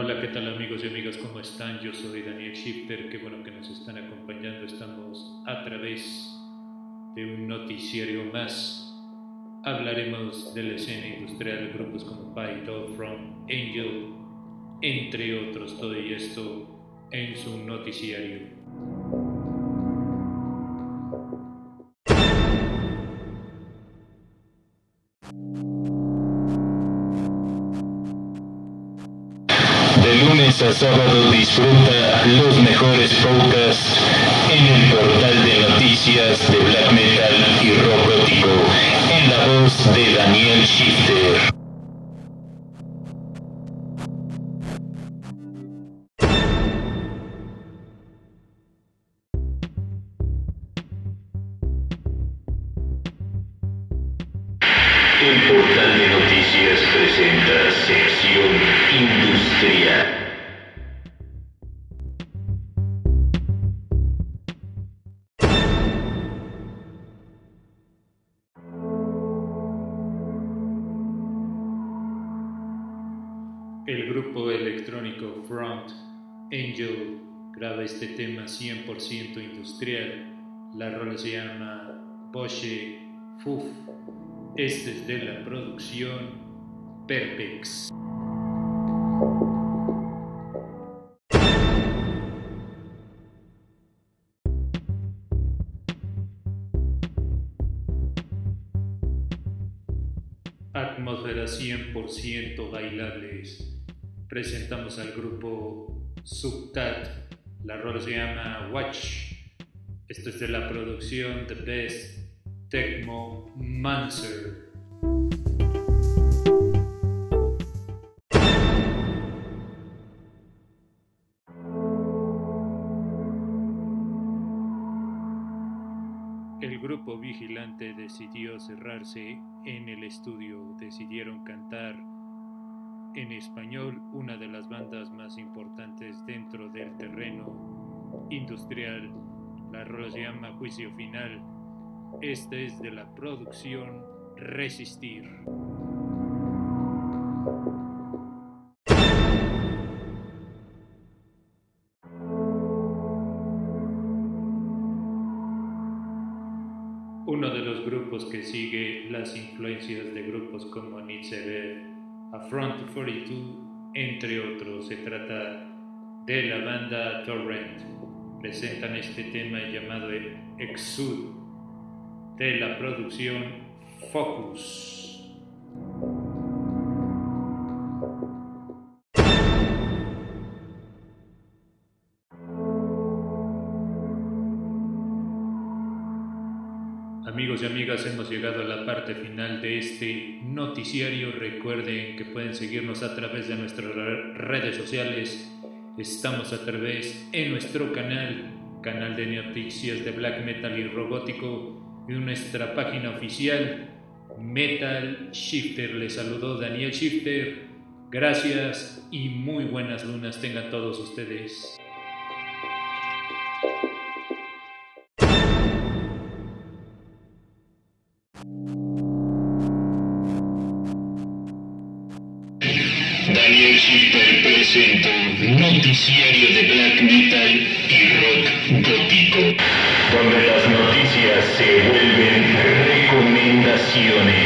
Hola, ¿qué tal amigos y amigas? ¿Cómo están? Yo soy Daniel Shifter, qué bueno que nos están acompañando. Estamos a través de un noticiario más. Hablaremos de la escena industrial grupos como Python, From, Angel, entre otros, todo y esto en su noticiario. Lunes a sábado disfruta los mejores podcasts en el portal de noticias de black metal y rock en la voz de Daniel Shifter. El portal de noticias presenta sección El grupo electrónico Front Angel graba este tema 100% industrial. La rola se llama Boche Fuf. Este es de la producción Perpex. Atmósferas 100% bailables. Presentamos al grupo Subtat. La rola se llama Watch. Esto es de la producción The Best Tecmo Mancer. El grupo vigilante decidió cerrarse en el estudio, decidieron cantar en español una de las bandas más importantes dentro del terreno industrial. La rola se llama Juicio Final. Esta es de la producción Resistir. Uno de los grupos que sigue las influencias de grupos como Nietzsche, Affront 42, entre otros, se trata de la banda Torrent. Presentan este tema llamado Exud de la producción Focus. Amigos y amigas, hemos llegado a la parte final de este noticiario. Recuerden que pueden seguirnos a través de nuestras redes sociales. Estamos a través en nuestro canal, canal de noticias de black metal y robótico, y nuestra página oficial, Metal Shifter. Les saludó Daniel Shifter. Gracias y muy buenas lunas tengan todos ustedes. Daniel Shifter presenta Noticiario de Black Metal y Rock Gótico, donde las noticias se vuelven recomendaciones.